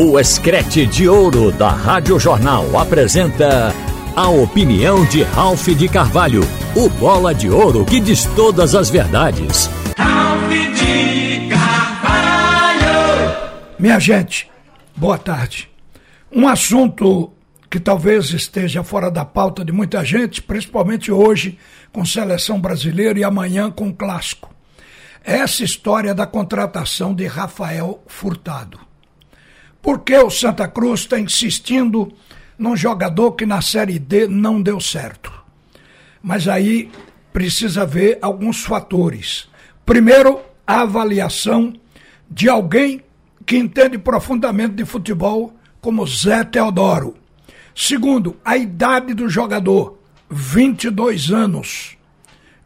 O Escrete de Ouro da Rádio Jornal apresenta a opinião de Ralph de Carvalho, o bola de ouro que diz todas as verdades. Ralph de Carvalho! Minha gente, boa tarde. Um assunto que talvez esteja fora da pauta de muita gente, principalmente hoje com seleção brasileira e amanhã com clássico. Essa história da contratação de Rafael Furtado. Por que o Santa Cruz está insistindo num jogador que na Série D não deu certo? Mas aí precisa ver alguns fatores. Primeiro, a avaliação de alguém que entende profundamente de futebol, como Zé Teodoro. Segundo, a idade do jogador, 22 anos.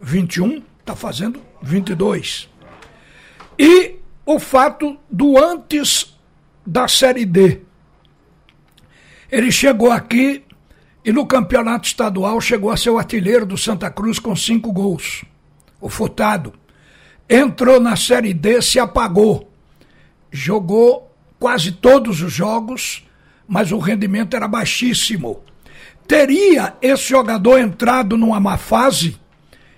21, está fazendo 22. E o fato do antes da Série D. Ele chegou aqui e no campeonato estadual chegou a ser o artilheiro do Santa Cruz com cinco gols. O Furtado. Entrou na Série D, se apagou. Jogou quase todos os jogos, mas o rendimento era baixíssimo. Teria esse jogador entrado numa má fase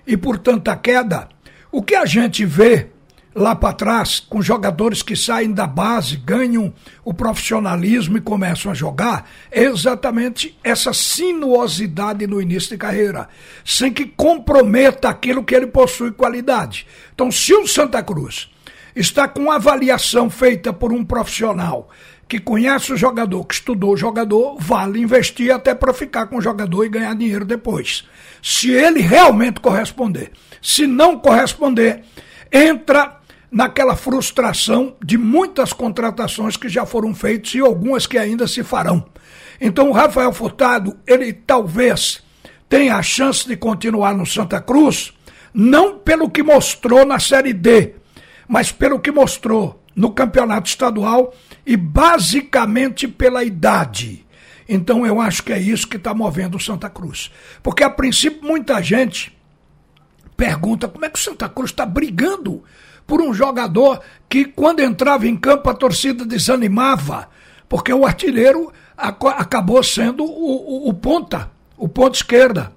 e por tanta queda? O que a gente vê lá para trás, com jogadores que saem da base, ganham o profissionalismo e começam a jogar, é exatamente essa sinuosidade no início de carreira, sem que comprometa aquilo que ele possui qualidade. Então, se o Santa Cruz está com avaliação feita por um profissional que conhece o jogador, que estudou o jogador, vale investir até para ficar com o jogador e ganhar dinheiro depois. Se ele realmente corresponder. Se não corresponder, entra naquela frustração de muitas contratações que já foram feitas e algumas que ainda se farão. Então o Rafael Furtado, ele talvez tenha a chance de continuar no Santa Cruz, não pelo que mostrou na Série D, mas pelo que mostrou no campeonato estadual e basicamente pela idade. Então eu acho que é isso que está movendo o Santa Cruz. Porque a princípio muita gente pergunta como é que o Santa Cruz está brigando por um jogador que, quando entrava em campo, a torcida desanimava, porque o artilheiro acabou sendo o, o, o ponta, o ponto esquerda,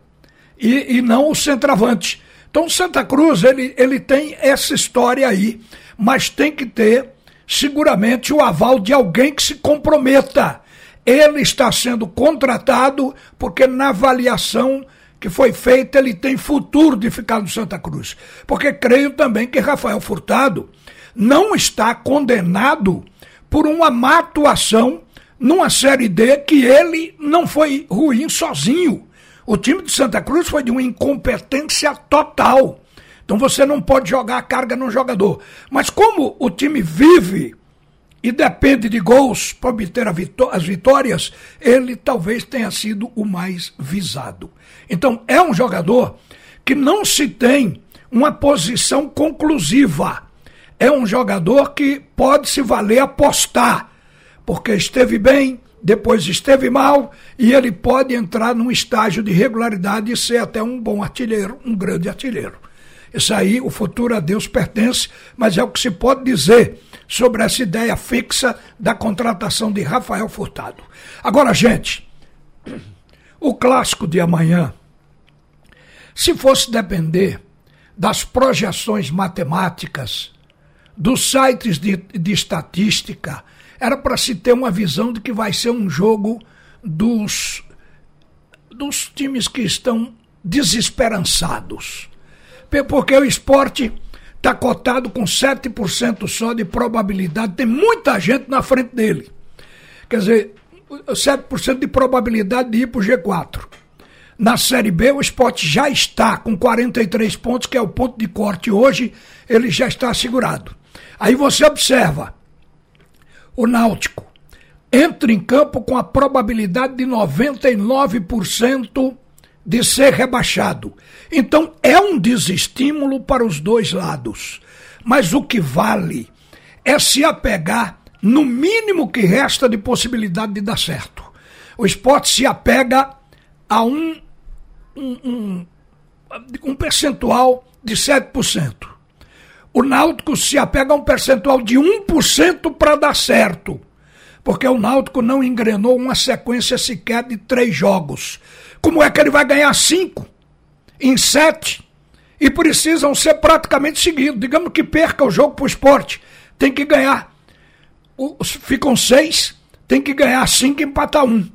e, e não o centroavante. Então, Santa Cruz, ele, ele tem essa história aí, mas tem que ter, seguramente, o aval de alguém que se comprometa. Ele está sendo contratado porque, na avaliação que foi feita, ele tem futuro de ficar no Santa Cruz. Porque creio também que Rafael Furtado não está condenado por uma má atuação numa Série D que ele não foi ruim sozinho. O time de Santa Cruz foi de uma incompetência total. Então você não pode jogar a carga no jogador. Mas como o time vive e depende de gols para obter as vitórias, ele talvez tenha sido o mais visado. Então, é um jogador que não se tem uma posição conclusiva. É um jogador que pode se valer apostar, porque esteve bem, depois esteve mal, e ele pode entrar num estágio de regularidade e ser até um bom artilheiro, um grande artilheiro. Isso aí, o futuro a Deus pertence, mas é o que se pode dizer sobre essa ideia fixa da contratação de Rafael Furtado. Agora, gente, o clássico de amanhã, se fosse depender das projeções matemáticas, dos sites de, de estatística, era para se ter uma visão de que vai ser um jogo dos, dos times que estão desesperançados. Porque o esporte está cotado com 7% só de probabilidade, tem muita gente na frente dele. Quer dizer, 7% de probabilidade de ir para o G4. Na Série B, o esporte já está com 43 pontos, que é o ponto de corte hoje, ele já está segurado. Aí você observa, o Náutico entra em campo com a probabilidade de 99% de ser rebaixado. Então é um desestímulo para os dois lados. Mas o que vale é se apegar no mínimo que resta de possibilidade de dar certo. O esporte se apega a um, um, um, um percentual de 7%. O Náutico se apega a um percentual de 1% para dar certo. porque o Náutico não engrenou uma sequência sequer de três jogos. Como é que ele vai ganhar cinco em sete? E precisam ser praticamente seguidos. Digamos que perca o jogo para o esporte. Tem que ganhar. Os, ficam seis, tem que ganhar cinco e empatar um.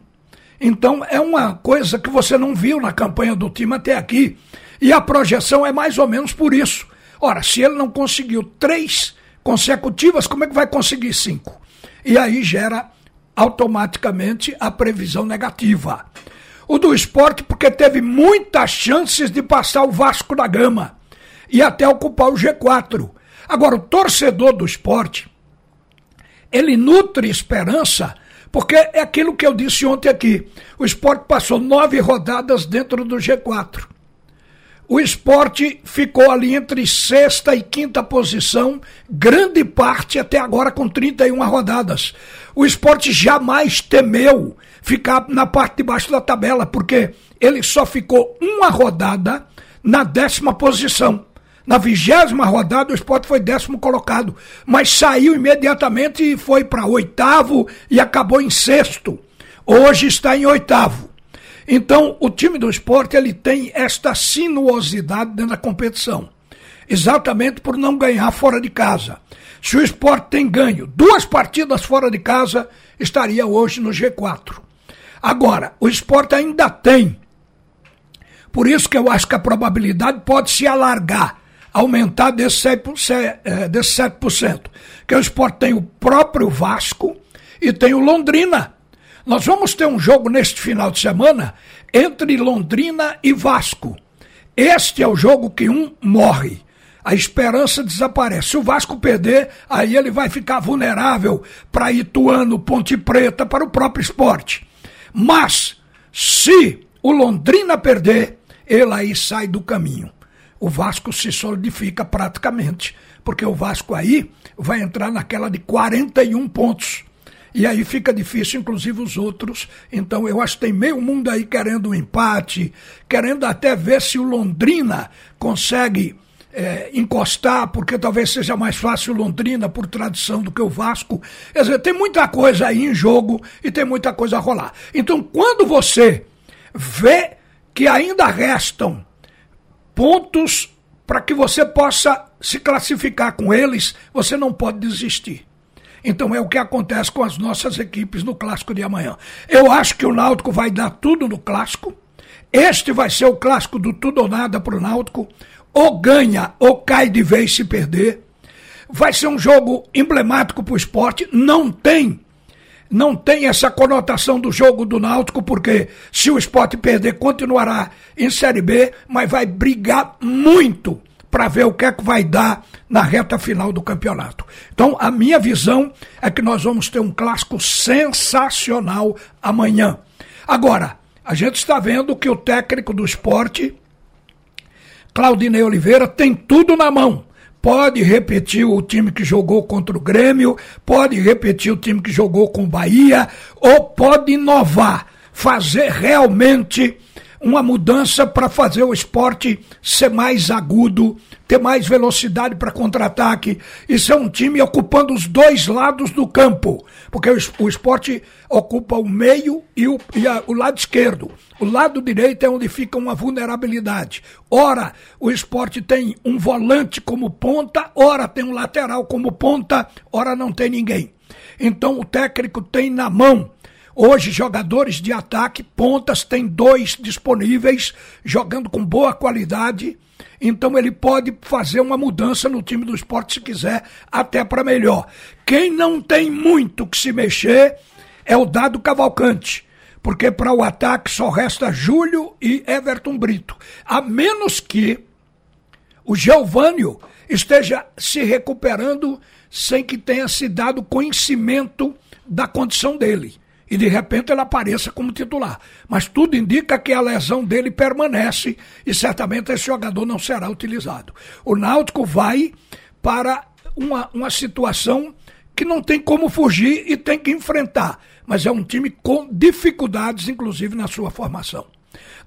Então é uma coisa que você não viu na campanha do time até aqui. E a projeção é mais ou menos por isso. Ora, se ele não conseguiu três consecutivas, como é que vai conseguir cinco? E aí gera automaticamente a previsão negativa. O do esporte, porque teve muitas chances de passar o Vasco da Gama e até ocupar o G4. Agora, o torcedor do esporte, ele nutre esperança, porque é aquilo que eu disse ontem aqui. O esporte passou nove rodadas dentro do G4. O esporte ficou ali entre sexta e quinta posição, grande parte até agora com 31 rodadas. O esporte jamais temeu ficar na parte de baixo da tabela, porque ele só ficou uma rodada na décima posição. Na vigésima rodada, o esporte foi décimo colocado, mas saiu imediatamente e foi para oitavo e acabou em sexto. Hoje está em oitavo. Então, o time do esporte ele tem esta sinuosidade dentro da competição, exatamente por não ganhar fora de casa. Se o esporte tem ganho duas partidas fora de casa, estaria hoje no G4. Agora, o esporte ainda tem. Por isso que eu acho que a probabilidade pode se alargar, aumentar desse 7%. É, desse 7% que o esporte tem o próprio Vasco e tem o Londrina. Nós vamos ter um jogo neste final de semana entre Londrina e Vasco. Este é o jogo que um morre. A esperança desaparece. Se o Vasco perder, aí ele vai ficar vulnerável para Ituano, Ponte Preta, para o próprio esporte. Mas, se o Londrina perder, ele aí sai do caminho. O Vasco se solidifica praticamente, porque o Vasco aí vai entrar naquela de 41 pontos. E aí fica difícil, inclusive os outros. Então eu acho que tem meio mundo aí querendo um empate, querendo até ver se o Londrina consegue é, encostar, porque talvez seja mais fácil Londrina por tradição do que o Vasco. Quer dizer, tem muita coisa aí em jogo e tem muita coisa a rolar. Então, quando você vê que ainda restam pontos para que você possa se classificar com eles, você não pode desistir. Então é o que acontece com as nossas equipes no clássico de amanhã. Eu acho que o Náutico vai dar tudo no clássico. Este vai ser o clássico do tudo ou nada para o Náutico ou ganha ou cai de vez se perder. Vai ser um jogo emblemático para o esporte. Não tem, não tem essa conotação do jogo do Náutico, porque se o esporte perder, continuará em Série B, mas vai brigar muito para ver o que é que vai dar na reta final do campeonato. Então, a minha visão é que nós vamos ter um clássico sensacional amanhã. Agora, a gente está vendo que o técnico do esporte Claudinei Oliveira tem tudo na mão. Pode repetir o time que jogou contra o Grêmio, pode repetir o time que jogou com o Bahia, ou pode inovar, fazer realmente uma mudança para fazer o esporte ser mais agudo, ter mais velocidade para contra-ataque e ser um time ocupando os dois lados do campo. Porque o, o esporte ocupa o meio e, o, e a, o lado esquerdo. O lado direito é onde fica uma vulnerabilidade. Ora, o esporte tem um volante como ponta, ora tem um lateral como ponta, ora não tem ninguém. Então o técnico tem na mão Hoje, jogadores de ataque, pontas, tem dois disponíveis, jogando com boa qualidade. Então ele pode fazer uma mudança no time do esporte se quiser, até para melhor. Quem não tem muito que se mexer é o Dado Cavalcante, porque para o ataque só resta Júlio e Everton Brito. A menos que o Geovânio esteja se recuperando sem que tenha se dado conhecimento da condição dele e de repente ele apareça como titular. Mas tudo indica que a lesão dele permanece e certamente esse jogador não será utilizado. O Náutico vai para uma, uma situação que não tem como fugir e tem que enfrentar. Mas é um time com dificuldades, inclusive na sua formação.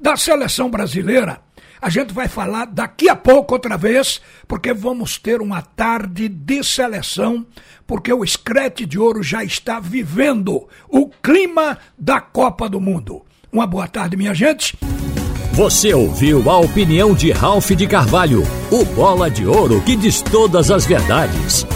Da seleção brasileira, A gente vai falar daqui a pouco outra vez, porque vamos ter uma tarde de seleção, porque o Screte de Ouro já está vivendo o clima da Copa do Mundo. Uma boa tarde, minha gente. Você ouviu a opinião de Ralph de Carvalho, o bola de ouro que diz todas as verdades.